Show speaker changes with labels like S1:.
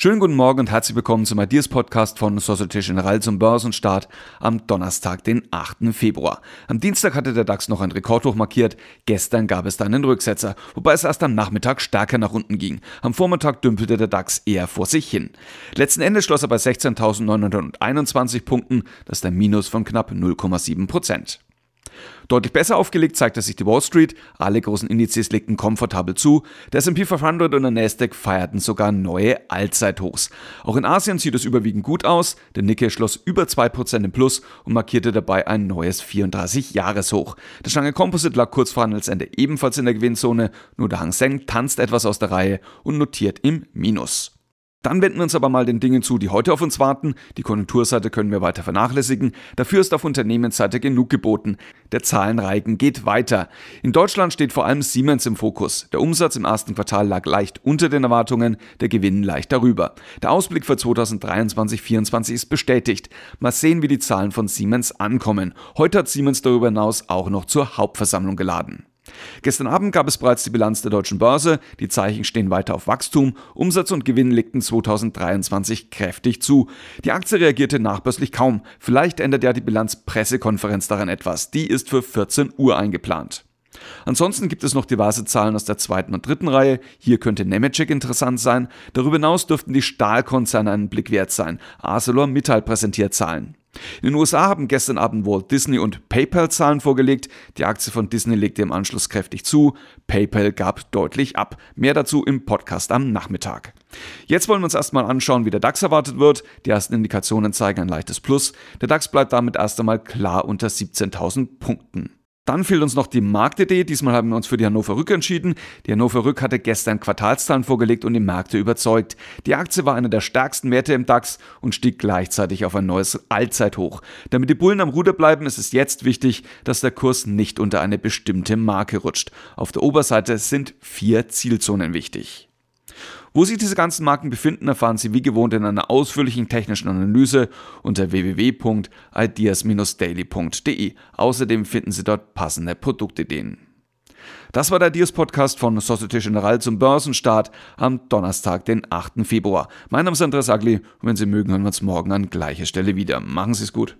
S1: Schönen guten Morgen und herzlich willkommen zum Ideas Podcast von Societe Generale zum Börsenstart am Donnerstag, den 8. Februar. Am Dienstag hatte der DAX noch ein Rekordhoch markiert, gestern gab es dann einen Rücksetzer, wobei es erst am Nachmittag stärker nach unten ging. Am Vormittag dümpelte der DAX eher vor sich hin. Letzten Endes schloss er bei 16.921 Punkten, das ist ein Minus von knapp 0,7 Prozent. Deutlich besser aufgelegt zeigte sich die Wall Street, alle großen Indizes legten komfortabel zu, der S&P 500 und der Nasdaq feierten sogar neue Allzeithochs. Auch in Asien sieht es überwiegend gut aus, der Nikkei schloss über 2% im Plus und markierte dabei ein neues 34-Jahres-Hoch. Der Shanghai Composite lag kurz vor Handelsende ebenfalls in der Gewinnzone, nur der Hang Seng tanzt etwas aus der Reihe und notiert im Minus. Dann wenden wir uns aber mal den Dingen zu, die heute auf uns warten. Die Konjunkturseite können wir weiter vernachlässigen. Dafür ist auf Unternehmensseite genug geboten. Der Zahlenreigen geht weiter. In Deutschland steht vor allem Siemens im Fokus. Der Umsatz im ersten Quartal lag leicht unter den Erwartungen, der Gewinn leicht darüber. Der Ausblick für 2023-2024 ist bestätigt. Mal sehen, wie die Zahlen von Siemens ankommen. Heute hat Siemens darüber hinaus auch noch zur Hauptversammlung geladen. Gestern Abend gab es bereits die Bilanz der deutschen Börse. Die Zeichen stehen weiter auf Wachstum. Umsatz und Gewinn legten 2023 kräftig zu. Die Aktie reagierte nachbörslich kaum. Vielleicht ändert ja die Bilanzpressekonferenz daran etwas. Die ist für 14 Uhr eingeplant. Ansonsten gibt es noch diverse Zahlen aus der zweiten und dritten Reihe. Hier könnte Nemetschek interessant sein. Darüber hinaus dürften die Stahlkonzerne einen Blick wert sein. ArcelorMittal präsentiert Zahlen. In den USA haben gestern Abend Walt Disney und PayPal Zahlen vorgelegt. Die Aktie von Disney legte im Anschluss kräftig zu. PayPal gab deutlich ab. Mehr dazu im Podcast am Nachmittag. Jetzt wollen wir uns erstmal anschauen, wie der DAX erwartet wird. Die ersten Indikationen zeigen ein leichtes Plus. Der DAX bleibt damit erst einmal klar unter 17.000 Punkten. Dann fehlt uns noch die Marktidee. Diesmal haben wir uns für die Hannover Rück entschieden. Die Hannover Rück hatte gestern Quartalszahlen vorgelegt und die Märkte überzeugt. Die Aktie war einer der stärksten Werte im DAX und stieg gleichzeitig auf ein neues Allzeithoch. Damit die Bullen am Ruder bleiben, ist es jetzt wichtig, dass der Kurs nicht unter eine bestimmte Marke rutscht. Auf der Oberseite sind vier Zielzonen wichtig. Wo sich diese ganzen Marken befinden, erfahren Sie wie gewohnt in einer ausführlichen technischen Analyse unter www.ideas-daily.de. Außerdem finden Sie dort passende Produktideen. Das war der Ideas Podcast von Societe Generale zum Börsenstart am Donnerstag, den 8. Februar. Mein Name ist Andreas Agli und wenn Sie mögen, hören wir uns morgen an gleicher Stelle wieder. Machen Sie es gut.